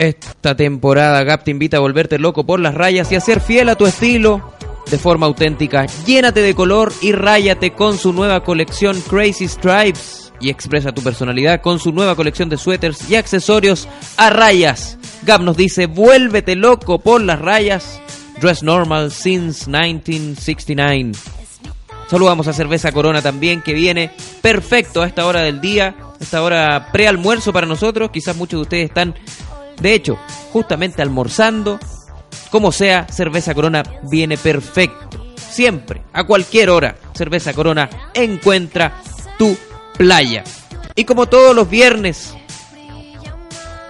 Esta temporada Gap te invita a volverte loco por las rayas y a ser fiel a tu estilo de forma auténtica. Llénate de color y ráyate con su nueva colección Crazy Stripes y expresa tu personalidad con su nueva colección de suéteres y accesorios a rayas. Gap nos dice, vuélvete loco por las rayas. Dress normal since 1969. Saludamos a Cerveza Corona también, que viene perfecto a esta hora del día, esta hora prealmuerzo para nosotros. Quizás muchos de ustedes están, de hecho, justamente almorzando. Como sea, Cerveza Corona viene perfecto. Siempre, a cualquier hora, Cerveza Corona encuentra tu playa. Y como todos los viernes,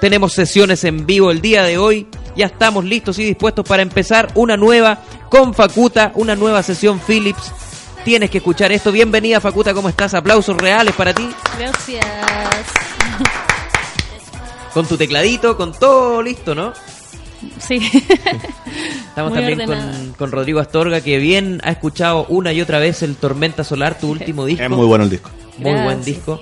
tenemos sesiones en vivo el día de hoy. Ya estamos listos y dispuestos para empezar una nueva con Facuta, una nueva sesión Philips tienes que escuchar esto. Bienvenida, Facuta, ¿cómo estás? Aplausos reales para ti. Gracias. Con tu tecladito, con todo listo, ¿no? Sí. Estamos también con, con, Rodrigo Astorga, que bien ha escuchado una y otra vez el Tormenta Solar, tu último disco. Es muy bueno el disco. Muy buen disco.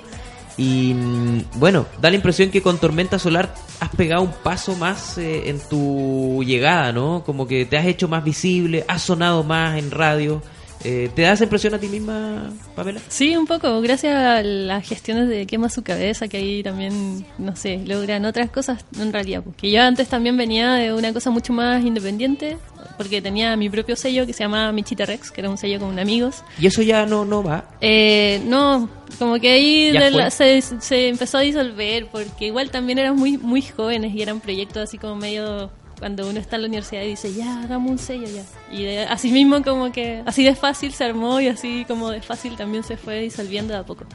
Y mm, bueno, da la impresión que con Tormenta Solar has pegado un paso más eh, en tu llegada, ¿no? Como que te has hecho más visible, has sonado más en radio. Eh, ¿Te da esa impresión a ti misma, Pamela? Sí, un poco, gracias a las gestiones de Quema su cabeza, que ahí también, no sé, logran otras cosas en realidad. Porque yo antes también venía de una cosa mucho más independiente, porque tenía mi propio sello que se llamaba Michita Rex, que era un sello con amigos. ¿Y eso ya no, no va? Eh, no, como que ahí se, se, empezó a disolver, porque igual también eran muy, muy jóvenes y eran proyectos así como medio cuando uno está en la universidad y dice, ya, hagamos un sello ya. Y así mismo como que, así de fácil se armó y así como de fácil también se fue disolviendo de a poco.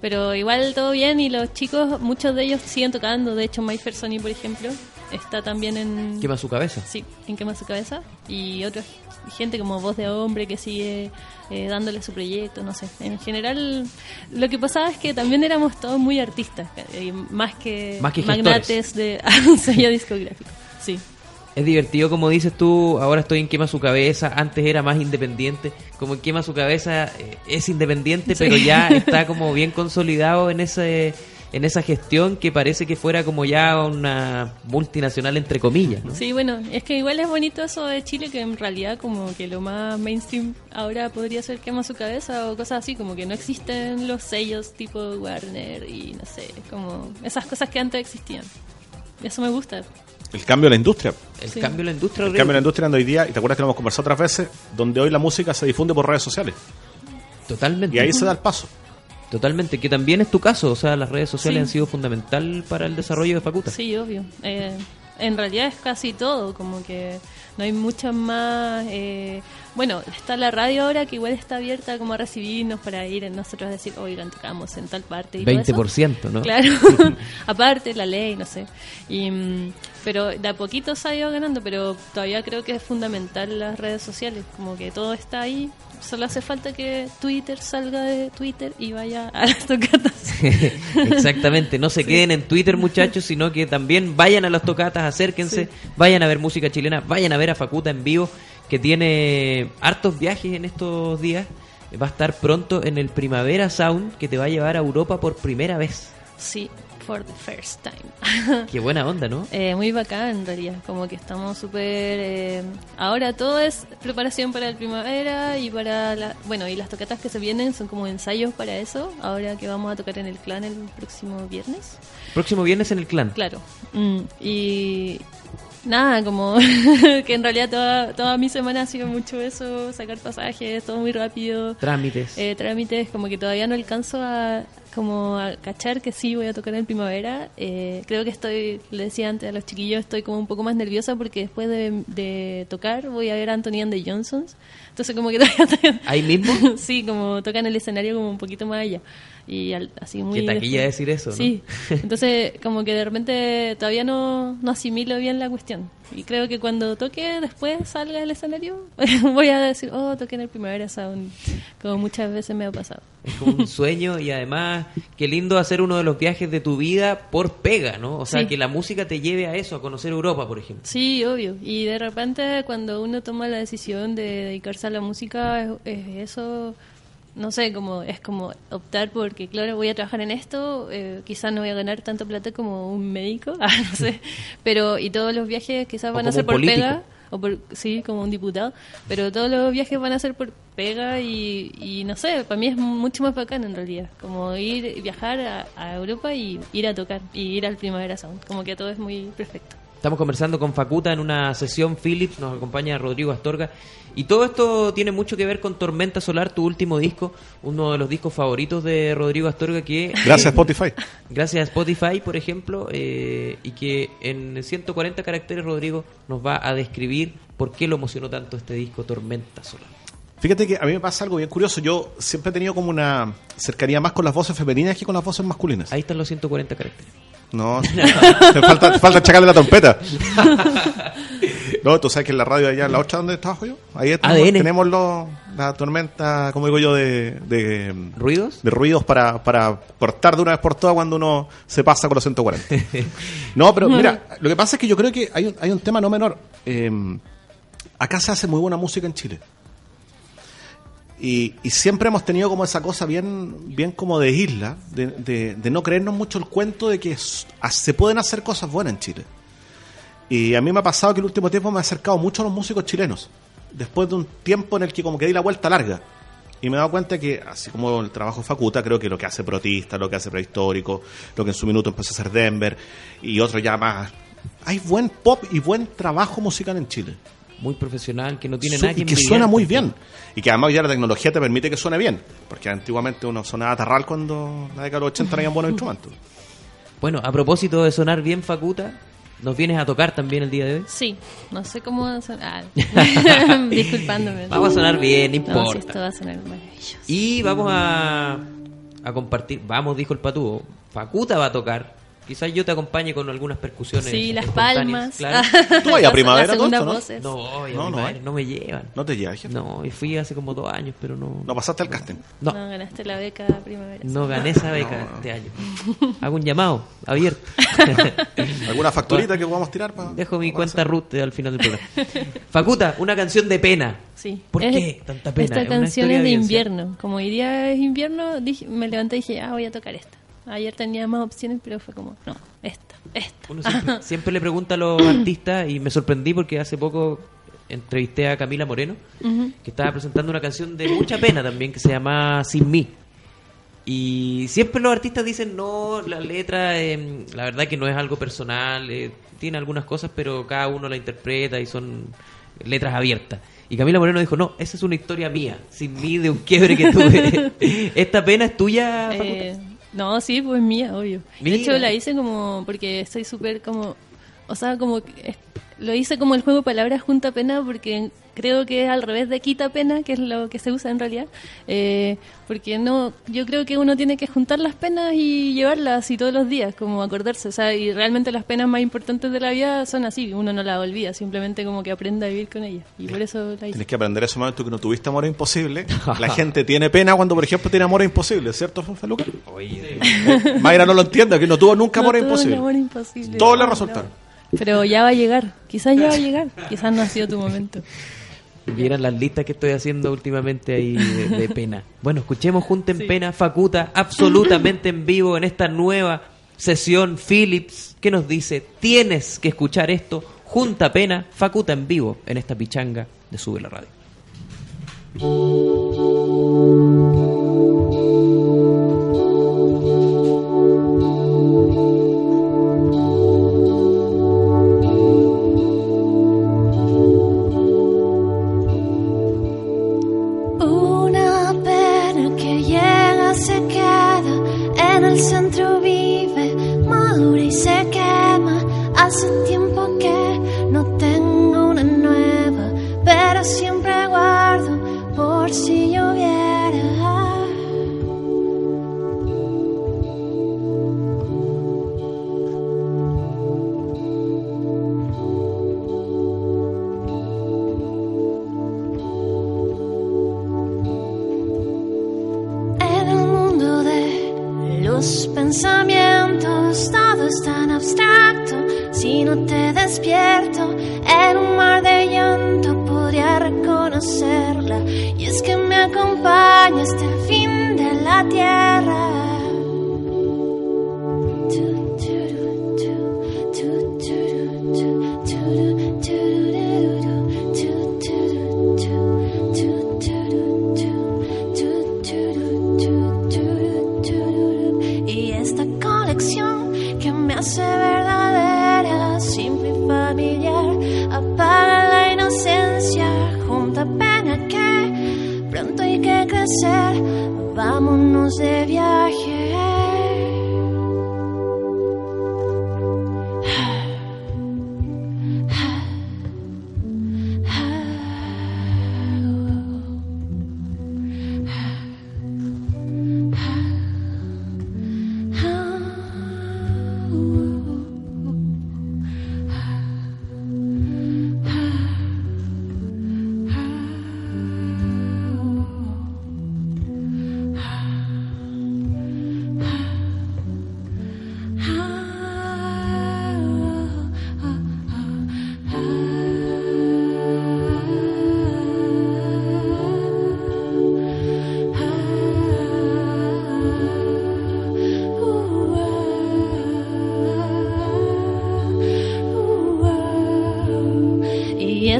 Pero igual todo bien y los chicos, muchos de ellos siguen tocando. De hecho, Mike Fersoni, por ejemplo, está también en... Quema su cabeza. Sí, en Quema su cabeza. Y otra gente como Voz de Hombre que sigue eh, dándole su proyecto, no sé. En general, lo que pasaba es que también éramos todos muy artistas, eh, más que, más que magnates de un sello discográfico. Sí es divertido, como dices tú, ahora estoy en Quema su cabeza, antes era más independiente, como en Quema su cabeza eh, es independiente, pero ya está como bien consolidado en ese en esa gestión que parece que fuera como ya una multinacional entre comillas. ¿no? Sí, bueno, es que igual es bonito eso de Chile que en realidad como que lo más mainstream ahora podría ser quema su cabeza o cosas así, como que no existen los sellos tipo Warner y no sé, como esas cosas que antes existían. Eso me gusta. El cambio de la industria. El cambio de la industria. El cambio de la industria de hoy día, y te acuerdas que lo hemos conversado otras veces, donde hoy la música se difunde por redes sociales. Totalmente. Y ahí se da el paso. Totalmente, que también es tu caso, o sea, las redes sociales han sido fundamental para el desarrollo de Facuta. Sí, obvio. Eh, en realidad es casi todo, como que no hay muchas más... Eh, bueno, está la radio ahora que igual está abierta como a recibirnos para ir nosotros a decir, oigan, tocamos en tal parte. Y 20%, ¿no? Claro, aparte la ley, no sé. Y, mm, pero de a poquito se ha ido ganando, pero todavía creo que es fundamental las redes sociales, como que todo está ahí. Solo hace falta que Twitter salga de Twitter y vaya a las tocatas. Exactamente, no se queden en Twitter muchachos, sino que también vayan a las tocatas, acérquense, vayan a ver música chilena, vayan a ver a Facuta en vivo que tiene hartos viajes en estos días. Va a estar pronto en el Primavera Sound que te va a llevar a Europa por primera vez. Sí, for the first time. Qué buena onda, ¿no? Eh, muy bacán en realidad, como que estamos súper... Eh, ahora todo es preparación para el primavera y para la... Bueno, y las tocatas que se vienen son como ensayos para eso, ahora que vamos a tocar en el clan el próximo viernes. Próximo viernes en el clan. Claro. Mm, y, nada, como que en realidad toda, toda mi semana ha sido mucho eso, sacar pasajes, todo muy rápido. Trámites. Eh, trámites, como que todavía no alcanzo a como a cachar que sí voy a tocar en primavera. Eh, creo que estoy, le decía antes a los chiquillos, estoy como un poco más nerviosa porque después de, tocar voy a ver a Anthony and the Johnsons. Entonces como que todavía... ¿Ahí mismo? sí, como tocan el escenario como un poquito más allá y así muy... Qué taquilla decir eso, ¿no? Sí, entonces como que de repente todavía no, no asimilo bien la cuestión. Y creo que cuando toque, después salga del escenario, voy a decir, oh, toqué en el Primavera Sound, como muchas veces me ha pasado. Es como un sueño y además, qué lindo hacer uno de los viajes de tu vida por pega, ¿no? O sea, que la música te lleve a eso, a conocer Europa, por ejemplo. Sí, obvio. Y de repente cuando uno toma la decisión de dedicarse a la música, es eso no sé, como es como optar porque, claro, voy a trabajar en esto, eh, quizás no voy a ganar tanto plata como un médico, ah, no sé, pero y todos los viajes quizás van a ser por pega, o por, sí, como un diputado, pero todos los viajes van a ser por pega y, no sé, para mí es mucho más bacán en realidad, como ir, viajar a, a Europa y ir a tocar, y ir al Primavera Sound, como que todo es muy perfecto. Estamos conversando con Facuta en una sesión Philips, nos acompaña Rodrigo Astorga. Y todo esto tiene mucho que ver con Tormenta Solar, tu último disco, uno de los discos favoritos de Rodrigo Astorga que... Gracias Spotify. gracias a Spotify, por ejemplo, eh, y que en 140 caracteres Rodrigo nos va a describir por qué lo emocionó tanto este disco Tormenta Solar. Fíjate que a mí me pasa algo bien curioso. Yo siempre he tenido como una cercanía más con las voces femeninas que con las voces masculinas. Ahí están los 140 caracteres. No, te falta, te falta la trompeta. No, tú sabes que en la radio allá, en la otra donde estaba yo, ahí tenemos los, la tormenta, como digo yo, de, ruidos. De ruidos para, para cortar de una vez por todas cuando uno se pasa con los 140. no, pero mira, lo que pasa es que yo creo que hay un, hay un tema no menor. Em, acá se hace muy buena música en Chile. Y, siempre hemos tenido como esa cosa bien, bien como de isla, de, de, no creernos mucho el cuento de que se pueden hacer cosas buenas en Chile. Y a mí me ha pasado que el último tiempo me he acercado mucho a los músicos chilenos, después de un tiempo en el que como que di la vuelta larga. Y me he dado cuenta que, así como el trabajo Facuta, creo que lo que hace Protista, lo que hace Prehistórico, lo que en su minuto empezó a hacer Denver, y otro ya más... Hay buen pop y buen trabajo musical en Chile muy profesional, que no tiene nada que Y que suena muy bien. Y que además ya la tecnología te permite que suene bien. Porque antiguamente uno sonaba tarral cuando la década de los 80 tenían buenos instrumentos. Bueno, a propósito de sonar bien, Facuta, ¿nos vienes a tocar también el día de hoy? Sí, no sé cómo va a sonar. Ah, disculpándome. Vamos a sonar bien, no importa. esto va a sonar maravilloso. Y vamos a, a compartir, vamos, dijo el patúo, Facuta va a tocar Quizás yo te acompañe con algunas percusiones. Sí, las palmas. Claro. ¿Tú vas a primavera todo ¿no? No, no, no, no, me llevan. ¿No te llevan, No, y fui hace como dos años, pero no. ¿No pasaste al casting? No. No ganaste la beca de primavera. No gané esa beca este año. Hago un llamado abierto. ¿Alguna facturita que podamos tirar? Para, Dejo mi cuenta root al final del programa. Facuta, una canción de pena. Sí. ¿Por qué tanta pena? Esta canción es de invierno. Como hoy día es invierno, dije, me levanté y dije, ah, voy a tocar esta. Ayer tenía más opciones, pero fue como, no, esta, esta. siempre, le pregunta a los artistas y me sorprendí porque hace poco entrevisté a Camila Moreno, que estaba presentando una canción de mucha pena también que se llama Sin mí. Y siempre los artistas dicen, no, la letra, em, la verdad que no es algo personal, eh, tiene algunas cosas, pero cada uno la interpreta y son letras abiertas. Y Camila Moreno dijo, no, esa es una historia mía, sin mí, de un quiebre que tuve. ¿Esta pena es tuya, eh, no, sí, pues mía, obvio. De hecho, la hice como porque estoy súper como... O sea, como... Lo hice como el juego de palabras junta pena porque creo que es al revés de quita pena, que es lo que se usa en realidad, eh, porque no, yo creo que uno tiene que juntar las penas y llevarlas así todos los días, como acordarse, o sea, y realmente las penas más importantes de la vida son así, uno no las olvida, simplemente como que aprende a vivir con ellas, y por eso la Tienes que aprender ese momento que no tuviste amor imposible, la gente tiene pena cuando, por ejemplo, tiene amor imposible, ¿cierto, Feluca? Oye, Mayra no lo entiende, que no tuvo nunca amor, imposible. amor imposible. Todos le resultaron. Pero ya va a llegar, quizás ya va a llegar, quizás no ha sido tu momento. Vieran las listas que estoy haciendo últimamente ahí de, pena. Bueno, escuchemos Junten Pena, Facuta, absolutamente en vivo en esta nueva sesión Philips, que nos dice, tienes que escuchar esto, Junta Pena, Facuta en vivo en esta pichanga de Sube la Radio.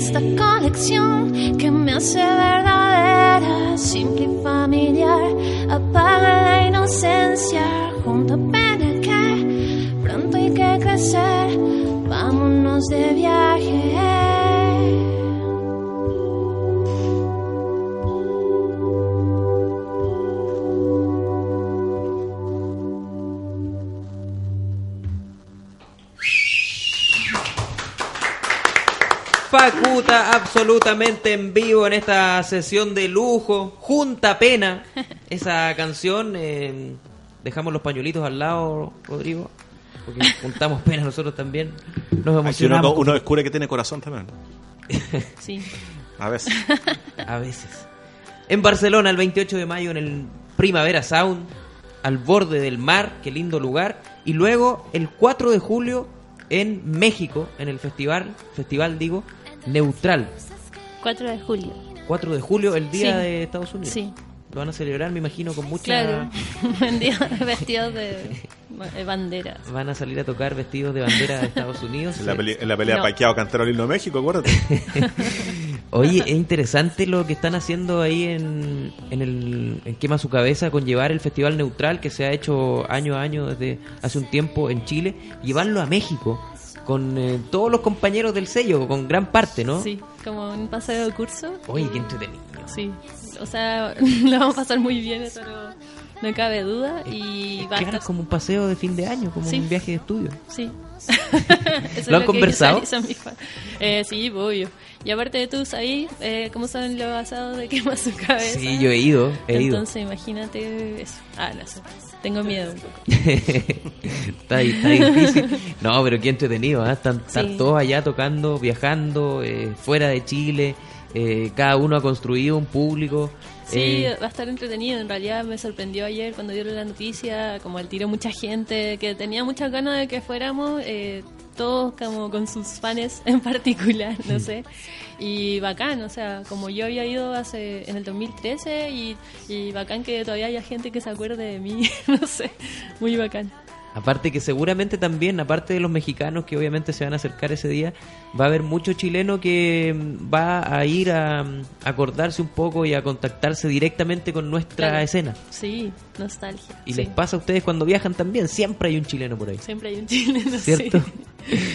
Esta colección que me hace verdadera, simple y familiar, apaga la inocencia junto pena que pronto hay que crecer, vámonos de viaje. Facuta absolutamente en vivo en esta sesión de lujo. Junta pena. Esa canción. eh, dejamos los pañuelitos al lado, Rodrigo. Porque juntamos pena nosotros también. Nos Aquí uno, emocionamos. uno descubre que tiene corazón también. Sí. A veces. A veces. En Barcelona, el 28 de mayo, en el Primavera Sound, al borde del mar, qué lindo lugar. Y luego, el 4 de julio, en México, en el festival, festival digo, Neutral. 4 de julio. 4 de julio, el día Sí. de Estados Unidos. Sí. Lo van a celebrar, me imagino, con mucha... Claro. Vestidos de de banderas. Van a salir a tocar vestidos de bandera de Estados Unidos. En la, peli- en la pelea No. Paquiao Cantero Lindo México, acuérdate. Oye, es interesante lo que están haciendo ahí en, en el en Quema su cabeza con llevar el Festival Neutral que se ha hecho año a año desde hace un tiempo en Chile, llevarlo a México con eh, todos los compañeros del sello, con gran parte, ¿no? Sí, como un paseo de curso. Oye, qué entretenido. Sí, o sea, lo vamos a pasar muy bien, eso no, no cabe duda. Y va a Claro, estar- como un paseo de fin de año, como Sí. un viaje de estudio. Sí. Eso ¿Lo han conversado? mis. Eh, sí, obvio. Y aparte de tú, ahí, eh, ¿cómo saben los asados de quema su cabeza? Sí, yo he ido, he ido. Entonces, imagínate eso. Ah, sé. Tengo miedo un poco. está, difícil. No, pero qué entretenido, ¿ah? Están, Sí. todos allá tocando, viajando, eh, fuera de Chile. eh, cada uno ha construido un público. Sí, eh, va a estar entretenido. En realidad me sorprendió ayer cuando dieron la noticia, como al tiro mucha gente que tenía muchas ganas de que fuéramos, eh, todos como con sus fans en particular, no sé. Y bacán, o sea, como yo había ido hace en el 2013 y, y bacán que todavía haya gente que se acuerde de mí, no sé, muy bacán. Aparte que seguramente también, aparte de los mexicanos que obviamente se van a acercar ese día, va a haber mucho chileno que mm, va a ir a mm, acordarse un poco y a contactarse directamente con nuestra Claro. escena. Sí, nostalgia. Y sí. les pasa a ustedes cuando viajan también, siempre hay un chileno por ahí. Siempre hay un chileno, ¿Cierto? sí.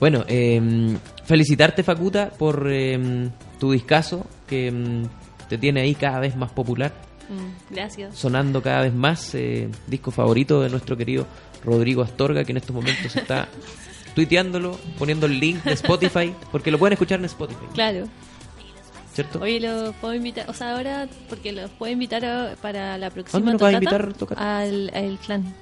Bueno, eh, felicitarte Facuta por eh, tu discazo que mm, te tiene ahí cada vez más popular, Mm, gracias. sonando cada vez más, eh, disco favorito de nuestro querido Rodrigo Astorga, que en estos momentos está tuiteándolo, poniendo el link de Spotify, porque lo pueden escuchar en Spotify, Claro. ¿cierto? Oye, los puedo invitar, o sea, ahora, porque los puedo invitar a- para la próxima ¿Dónde nos vas a tocata invitar, Tocata? Al, al clan.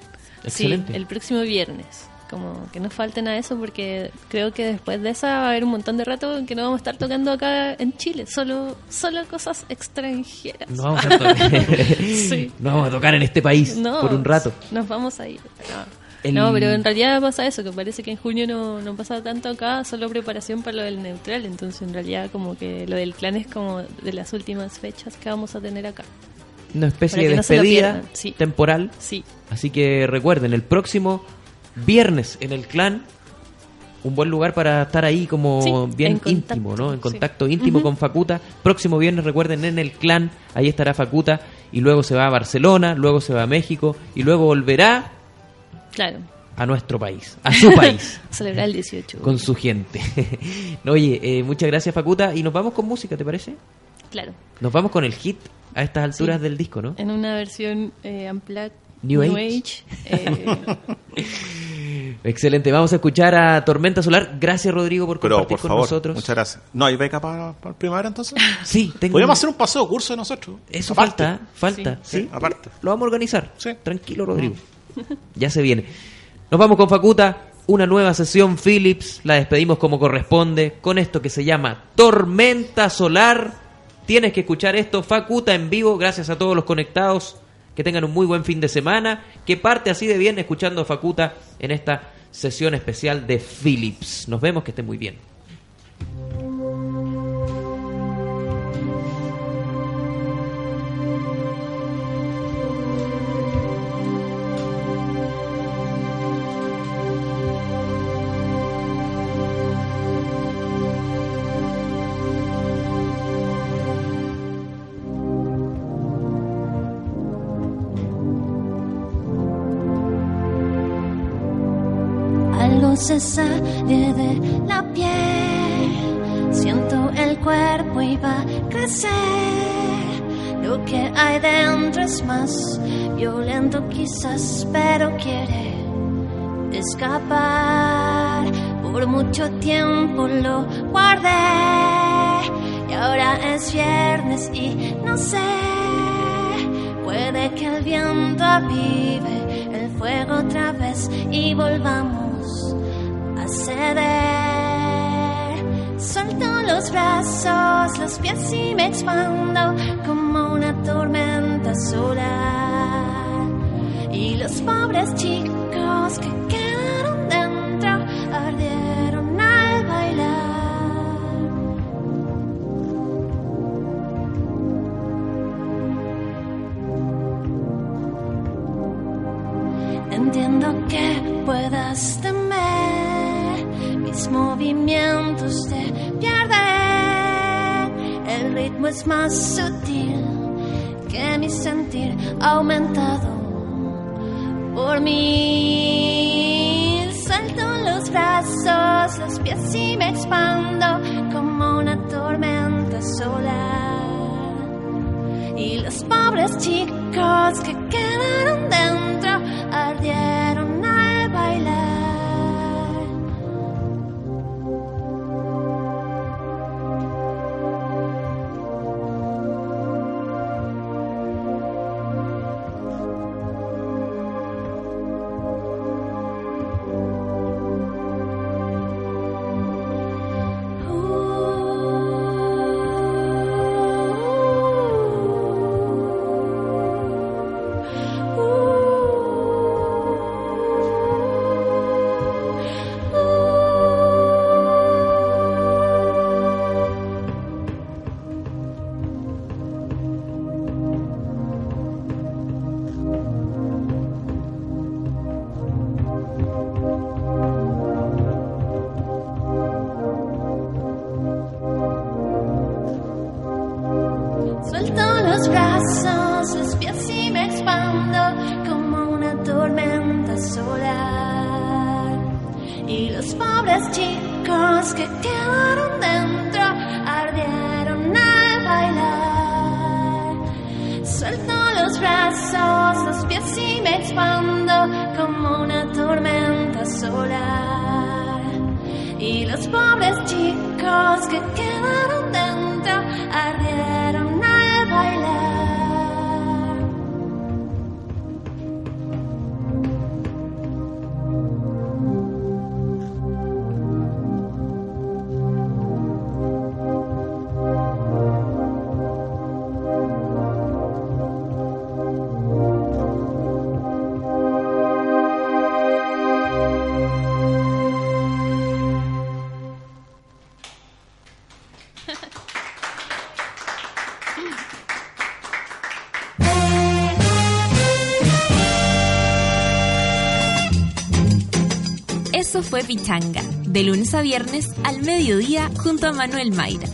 Excelente. Sí, el próximo viernes. Como que no falten a eso porque creo que después de esa va a haber un montón de rato en que no vamos a estar tocando acá en Chile, solo solo cosas extranjeras. No vamos, a tocar, Sí. no vamos a tocar en este país No, por un rato. Nos vamos a ir. No. No, pero en realidad pasa eso, que parece que en junio no, no pasa tanto acá, solo preparación para lo del neutral, entonces en realidad como que lo del clan es como de las últimas fechas que vamos a tener acá. Una especie de despedida temporal. Sí. Así que recuerden, el próximo viernes en el clan un buen lugar para estar ahí como bien íntimo, ¿no? En contacto íntimo con Facuta. Próximo viernes, recuerden, en el clan, ahí estará Facuta y luego se va a Barcelona, luego se va a México y luego volverá claro. a nuestro país, a su país. celebrar el 18. Con su gente. Oye, eh, muchas gracias Facuta y nos vamos con música, ¿te parece? Claro. Nos vamos con el hit a estas alturas del disco, ¿no? En una versión eh, New, Age. Eh. Excelente, vamos a escuchar a Tormenta Solar. Gracias Rodrigo por compartir con nosotros. Muchas gracias. ¿No hay beca para, para primavera entonces? Sí, tengo. Podríamos hacer un paseo curso de nosotros. Eso falta, falta. Sí, aparte. Lo vamos a organizar. Tranquilo Rodrigo. Ya se viene. Nos vamos con Facuta, una nueva sesión Philips, la despedimos como corresponde, con esto que se llama Tormenta Solar. Tienes que escuchar esto, Facuta en vivo, gracias a todos los conectados que tengan un muy buen fin de semana, que parte así de bien escuchando a Facuta en esta sesión especial de Philips. Nos vemos, que estén muy bien. Se sale de la piel. Siento el cuerpo y va a crecer. Lo que hay dentro es más violento quizás, pero quiere escapar. Por mucho tiempo lo guardé y ahora es viernes y no sé. Puede que el viento avive el fuego otra vez y volvamos Suelto los brazos, los pies y me expando como una tormenta solar. Y los pobres chicos que es más sutil que mi sentir aumentado por mí. Salto los brazos, los pies y me expando como una tormenta solar. Y los pobres chicos que quedaron dentro ardieron y los pobres chicos que quedaron dentro ardieron al bailar. Suelto los brazos, los pies y me expando como una tormenta solar. Y los pobres chicos que quedaron Fue Pichanga, de lunes a viernes al mediodía junto a Manuel Mayra.